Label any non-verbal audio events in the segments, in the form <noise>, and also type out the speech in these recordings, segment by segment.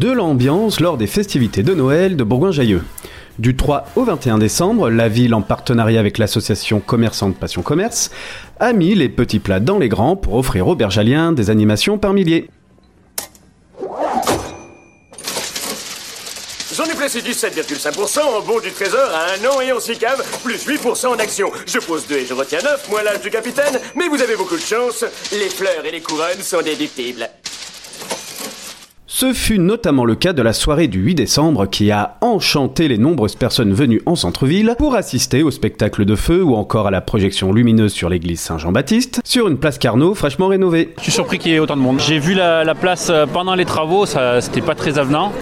De l'ambiance lors des festivités de Noël de Bourgoin-Jailleux. Du 3 au 21 décembre, la ville, en partenariat avec l'association commerçante Passion Commerce, a mis les petits plats dans les grands pour offrir aux bergaliens des animations par milliers. J'en ai placé 17,5% en bon du trésor à un an et en 6 caves, plus 8% en actions. Je pose 2 et je retiens 9, moins l'âge du capitaine, mais vous avez beaucoup de chance. Les fleurs et les couronnes sont déductibles. Ce fut notamment le cas de la soirée du 8 décembre qui a enchanté les nombreuses personnes venues en centre-ville pour assister au spectacle de feu ou encore à la projection lumineuse sur l'église Saint-Jean-Baptiste sur une place Carnot fraîchement rénovée. Je suis surpris qu'il y ait autant de monde. J'ai vu la, la place euh, pendant les travaux, ça c'était pas très avenant.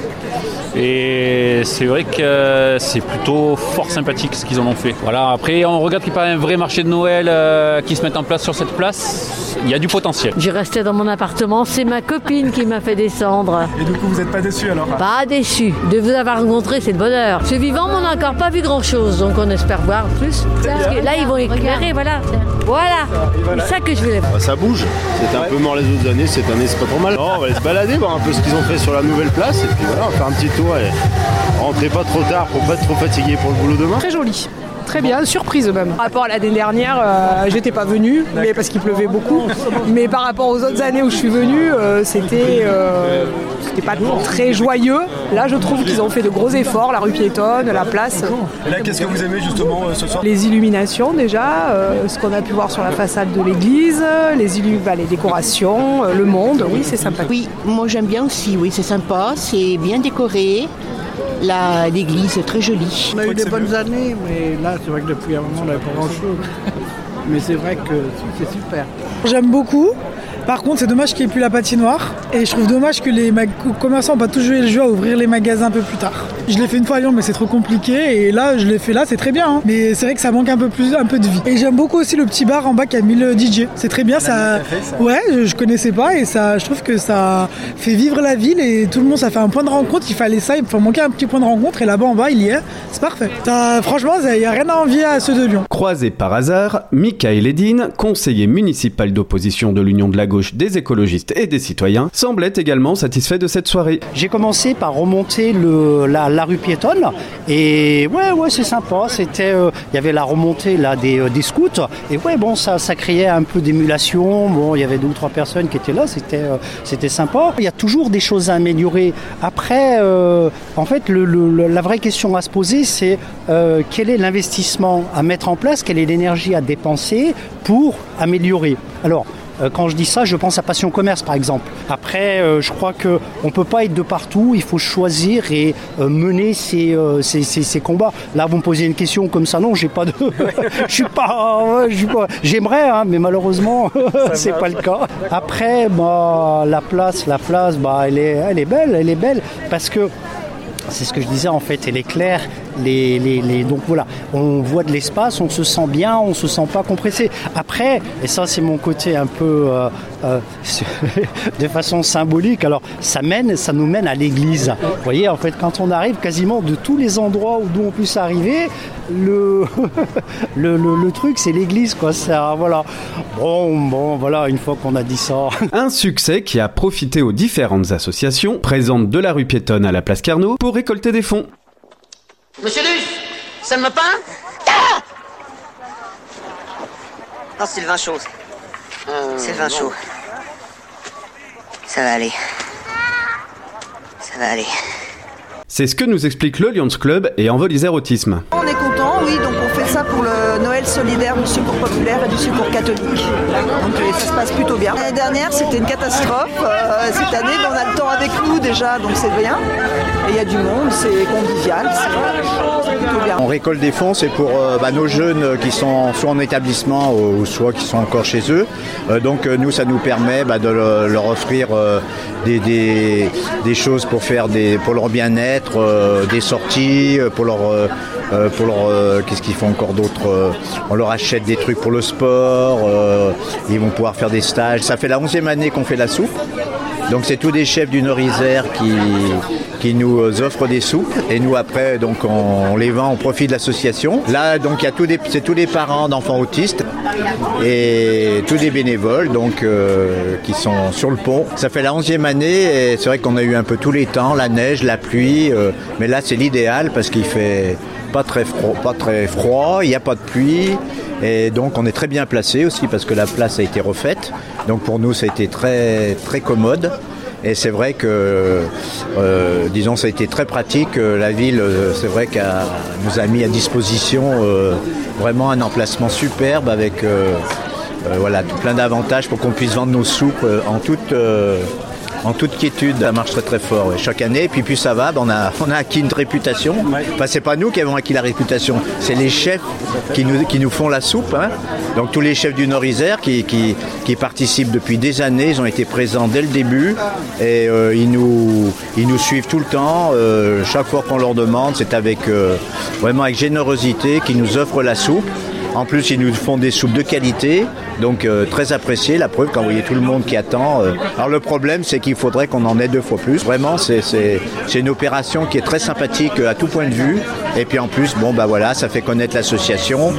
Et c'est vrai que c'est plutôt fort sympathique ce qu'ils en ont fait. Voilà, après on regarde qu'il n'y a pas un vrai marché de Noël euh, qui se met en place sur cette place. Il y a du potentiel. J'ai resté dans mon appartement, c'est ma copine qui m'a fait descendre. Et du coup, vous n'êtes pas déçu alors? Pas déçu. De vous avoir rencontré, c'est le bonheur. Ce vivant, on n'a encore pas vu grand chose, donc on espère voir plus. Parce que là, ils vont éclairer, voilà. Voilà. C'est ça que je voulais voir. Bah, ça bouge. C'était un peu mort les autres années. Cette année, c'est pas trop mal. Non, on va aller se balader, voir un peu ce qu'ils ont fait sur la nouvelle place. Et puis voilà, on va faire un petit tour et rentrez pas trop tard pour pas être trop fatigué pour le boulot demain. Très joli. Très bien, surprise même. Par rapport à l'année dernière, euh, j'étais pas venue, mais parce qu'il pleuvait beaucoup. Mais par rapport aux autres années où je suis venue, euh, c'était euh, c'était pas très joyeux. Là, je trouve qu'ils ont fait de gros efforts, la rue piétonne, la place. Et là, qu'est-ce que vous aimez justement euh, ce soir? Les illuminations déjà, euh, ce qu'on a pu voir sur la façade de l'église, les, illu- bah, les décorations, euh, le monde, oui, c'est sympa. Oui, moi j'aime bien aussi, oui, c'est sympa, c'est bien décoré. La- L'église est très jolie. On a eu des bonnes mieux. années, mais là, c'est vrai que depuis un moment, on n'avait pas grand-chose. <laughs> mais c'est vrai que c'est super. J'aime beaucoup. Par contre, c'est dommage qu'il n'y ait plus la patinoire. Et je trouve dommage que les commerçants n'ont pas tous joué le jeu à ouvrir les magasins un peu plus tard. Je l'ai fait une fois à Lyon, mais c'est trop compliqué. Et là, je l'ai fait là, c'est très bien. hein. Mais c'est vrai que ça manque un peu plus, un peu de vie. Et j'aime beaucoup aussi le petit bar en bas qui a mis le DJ. C'est très bien. Ça, café, ça. ouais, je, je connaissais pas et ça, je trouve que ça fait vivre la ville et tout le monde, ça fait un point de rencontre. Il fallait ça, il faut manquer un petit point de rencontre. Et là-bas en bas, il y est. C'est parfait. Ça, franchement, il n'y a rien à envier à ceux de Lyon. Croisé par hasard, Michael Edine, conseiller municipal d'opposition de l'Union de la gauche des écologistes et des citoyens, semblait également satisfait de cette soirée. J'ai commencé par remonter le, la, la rue piétonne et ouais ouais c'est sympa. C'était euh, il y avait la remontée là des, euh, des scouts et ouais bon ça ça créait un peu d'émulation. Bon il y avait deux ou trois personnes qui étaient là. C'était euh, c'était sympa. Il y a toujours des choses à améliorer. Après en fait le, la vraie question à se poser c'est quel est l'investissement à mettre en place, quelle est l'énergie à dépenser pour améliorer? Alors Quand je dis ça, je pense à Passion Commerce par exemple. Après, euh, je crois que on peut pas être de partout. Il faut choisir et euh, mener euh, ces combats. Là, vous me posez une question comme ça, non, j'ai pas de, <laughs> je suis pas, ouais, je suis pas. J'aimerais, hein, mais malheureusement, <laughs> c'est pas le cas. Après, bah, la place, la place, bah, elle est, elle est belle, elle est belle parce que c'est ce que je disais en fait, elle est claire. Donc voilà, on voit de l'espace, on se sent bien, on se sent pas compressé. Après, et ça c'est mon côté un peu euh, euh, <laughs> de façon symbolique. Alors ça mène, ça nous mène à l'église. Vous voyez, en fait, quand on arrive quasiment de tous les endroits où on puisse arriver, le <laughs> le, le, le truc c'est l'église quoi. Voilà. Bon, bon, voilà. Une fois qu'on a dit ça. <laughs> Un succès qui a profité aux différentes associations présentes de la rue piétonne à la place Carnot pour récolter des fonds. Monsieur Luce, ça me peint Ah Non, c'est le vin chaud. c'est le vin chaud. Ça va aller. Ça va aller. C'est ce que nous explique le Lions Club et Envol Autisme. On est content, oui, donc on ça pour le Noël solidaire du secours populaire et du secours catholique. Donc ça se passe plutôt bien. L'année dernière, c'était une catastrophe. Euh, cette année, ben, on a le temps avec nous déjà, donc c'est bien. Et il y a du monde, c'est convivial, bien. On récolte des fonds, c'est pour euh, bah, nos jeunes qui sont soit en établissement ou soit qui sont encore chez eux. Euh, donc nous, ça nous permet bah, de le- leur offrir des, choses pour faire pour leur bien-être, des sorties, pour leur, euh, pour leur, euh, qu'est-ce qu'ils font encore d'autre euh, On leur achète des trucs pour le sport. ils vont pouvoir faire des stages. Ça fait la onzième année qu'on fait la soupe. Donc c'est tous des chefs du Nord-Isère qui, qui nous offrent des soupes et nous après donc on, les vend au profit de l'association. Là donc il y a tous des, c'est tous les parents d'enfants autistes et tous des bénévoles donc qui sont sur le pont. Ça fait la onzième année et c'est vrai qu'on a eu un peu tous les temps, la neige, la pluie, mais là c'est l'idéal parce qu'il fait pas très froid, pas très froid, il n'y a pas de pluie. Et donc on est très bien placé aussi parce que la place a été refaite. Donc pour nous ça a été très très commode. Et c'est vrai que, euh, disons, ça a été très pratique. La ville, euh, c'est vrai qu'elle nous a mis à disposition euh, vraiment un emplacement superbe avec euh, euh, voilà, plein d'avantages pour qu'on puisse vendre nos soupes euh, en toute euh, en toute quiétude, ça marche très très fort. ouais. Chaque année, et puis plus ça va, ben, on, a, on a acquis une réputation. Enfin, c'est pas nous qui avons acquis la réputation, c'est les chefs qui nous, qui nous font la soupe. hein. Donc tous les chefs du Nord-Isère qui, qui, qui participent depuis des années, ils ont été présents dès le début et euh, ils, nous, ils nous suivent tout le temps. Euh, chaque fois qu'on leur demande, c'est avec euh, vraiment avec générosité qu'ils nous offrent la soupe. En plus, ils nous font des soupes de qualité, donc euh, très appréciées. La preuve, quand vous voyez tout le monde qui attend. euh. Alors le problème, c'est qu'il faudrait qu'on en ait deux fois plus. Vraiment, c'est une opération qui est très sympathique à tout point de vue. Et puis en plus, bon bah voilà, ça fait connaître l'association.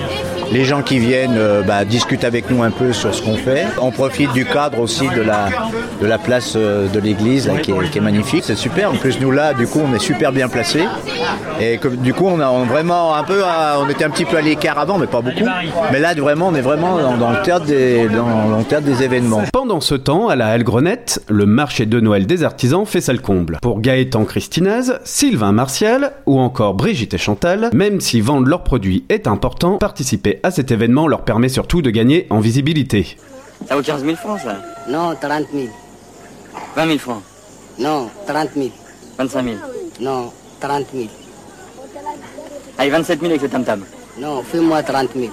Les gens qui viennent euh, bah, discutent avec nous un peu sur ce qu'on fait. On profite du cadre aussi de la, place euh, de l'église qui, est, magnifique. C'est super. En plus, nous là, du coup, on est super bien placés. Et du coup, on a vraiment un peu, à- on était un petit peu à l'écart avant, mais pas beaucoup. Mais là, vraiment, on est vraiment dans, le théâtre des, événements. Pendant ce temps, à la Halle Grenette, le marché de Noël des artisans fait salle comble. Pour Gaëtan Christinaz, Sylvain Martial ou encore Brigitte et Chantal, même si vendre leurs produits est important, participer à cet événement leur permet surtout de gagner en visibilité. Ça vaut 15 000 francs, ça Non, 30 000. 20 000 francs Non, 30 000. 25 000 Non, 30 000. Allez, 27 000 avec le tam-tam. Non, fais-moi 30 000.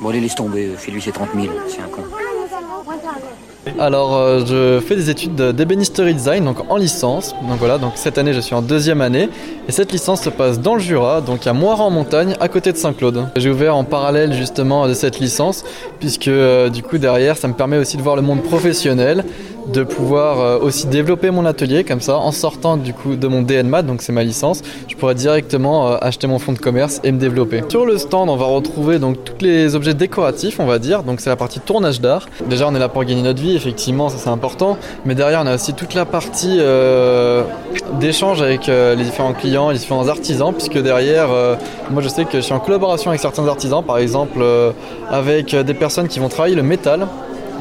Bon, allez, laisse tomber. Chez lui, c'est 30 000. C'est un con. Alors, euh, je fais des études de- d'ébénisterie design, donc en licence. Donc voilà, donc cette année, je suis en deuxième année. Et cette licence se passe dans le Jura, donc à Moire en montagne, à côté de Saint-Claude. J'ai ouvert en parallèle justement de cette licence, puisque euh, du coup, derrière, ça me permet aussi de voir le monde professionnel, de pouvoir euh, aussi développer mon atelier comme ça, en sortant du coup de mon DNMAT, donc c'est ma licence, je pourrais directement euh, acheter mon fonds de commerce et me développer. Sur le stand, on va retrouver donc tous les objets décoratifs, on va dire, donc c'est la partie tournage d'art. Déjà, on est là pour gagner notre vie, effectivement, ça c'est important, mais derrière, on a aussi toute la partie euh, d'échange avec les différents clients, les différents artisans, puisque derrière, moi je sais que je suis en collaboration avec certains artisans, par exemple avec des personnes qui vont travailler le métal.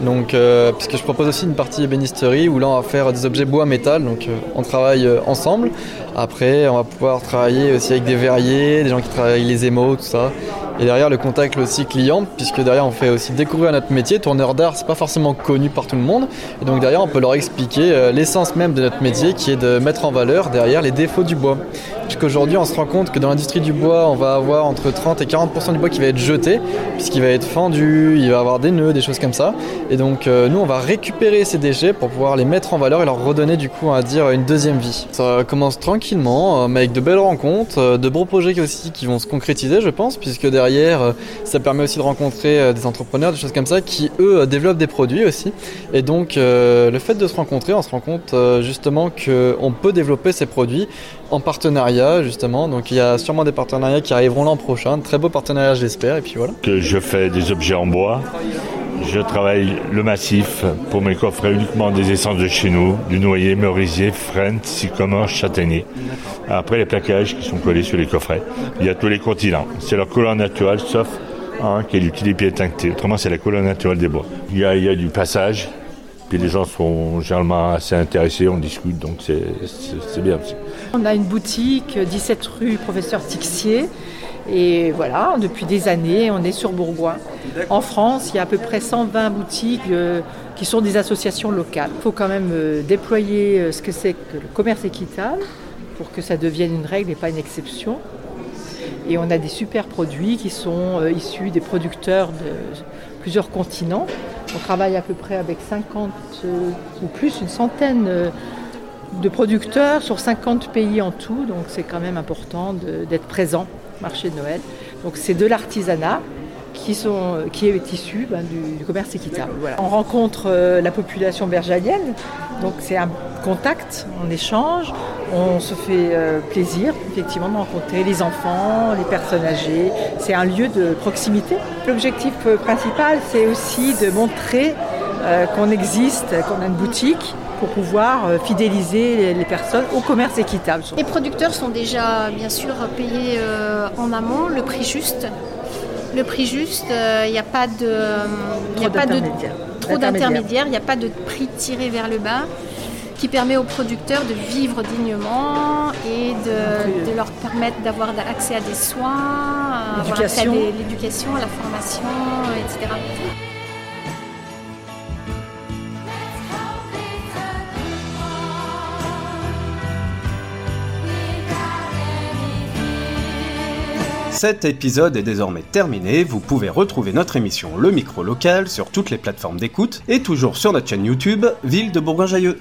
Donc, euh, puisque je propose aussi une partie ébénisterie où là on va faire des objets bois métal, donc euh, on travaille euh, ensemble. Après, on va pouvoir travailler aussi avec des verriers, des gens qui travaillent les émaux, tout ça. Et derrière le contact aussi client, puisque derrière on fait aussi découvrir notre métier. Tourneur d'art, c'est pas forcément connu par tout le monde. Et donc derrière, on peut leur expliquer l'essence même de notre métier, qui est de mettre en valeur derrière les défauts du bois. Puisqu'aujourd'hui, on se rend compte que dans l'industrie du bois, on va avoir entre 30 et 40% du bois qui va être jeté, puisqu'il va être fendu, il va avoir des nœuds, des choses comme ça. Et donc, euh, nous, on va récupérer ces déchets pour pouvoir les mettre en valeur et leur redonner, du coup, va dire, une deuxième vie. Ça commence tranquillement, euh, mais avec de belles rencontres, euh, de beaux projets aussi qui vont se concrétiser, je pense, puisque derrière, ça permet aussi de rencontrer des entrepreneurs, des choses comme ça, qui, eux, développent des produits aussi. Et donc, le fait de se rencontrer, on se rend compte justement qu'on peut développer ces produits en partenariat, justement. Donc, il y a sûrement des partenariats qui arriveront l'an prochain, très beaux partenariats, j'espère, et puis voilà. que je fais des objets en bois. Je travaille le massif pour mes coffrets uniquement des essences de chez nous, du noyer, merisier, frêne, sycomore, châtaignier. Après les plaquages qui sont collés sur les coffrets. Il y a tous les continents. C'est leur couleur naturelle sauf un qui est du tincté. Autrement, c'est la couleur naturelle des bois. Il y a, il y a du passage. Puis les gens sont généralement assez intéressés, on discute, donc c'est bien. On a une boutique, 17 rue Professeur Tixier. Et voilà, depuis des années, on est sur Bourgoin. En France, il y a à peu près 120 boutiques euh, qui sont des associations locales. Il faut quand même euh, déployer euh, ce que c'est que le commerce équitable pour que ça devienne une règle et pas une exception. Et on a des super produits qui sont issus des producteurs de plusieurs continents. On travaille à peu près avec 50 euh, ou plus, une centaine de producteurs sur 50 pays en tout, donc c'est quand même important d'être présent au marché de Noël. Donc c'est de l'artisanat qui, sont, qui est issu ben, du, du commerce équitable. Voilà. On rencontre euh, la population bergalienne, donc c'est un contact, on échange, on se fait euh, plaisir effectivement de rencontrer les enfants, les personnes âgées. C'est un lieu de proximité. L'objectif euh, principal, c'est aussi de montrer qu'on existe, qu'on a une boutique pour pouvoir euh, fidéliser les, personnes au commerce équitable. Les producteurs sont déjà bien sûr payés euh, en amont, le prix juste. Le prix juste, il n'y a pas de, il y a Trop pas de d'intermédiaires. trop d'intermédiaires, il n'y a pas de prix tiré vers le bas qui permet aux producteurs de vivre dignement et de, de leur permettre d'avoir accès à des soins, à des- l'éducation, à la formation, etc. Cet épisode est désormais terminé, vous pouvez retrouver notre émission Le Micro Local sur toutes les plateformes d'écoute et toujours sur notre chaîne YouTube Ville de Bourgoin-Jallieu.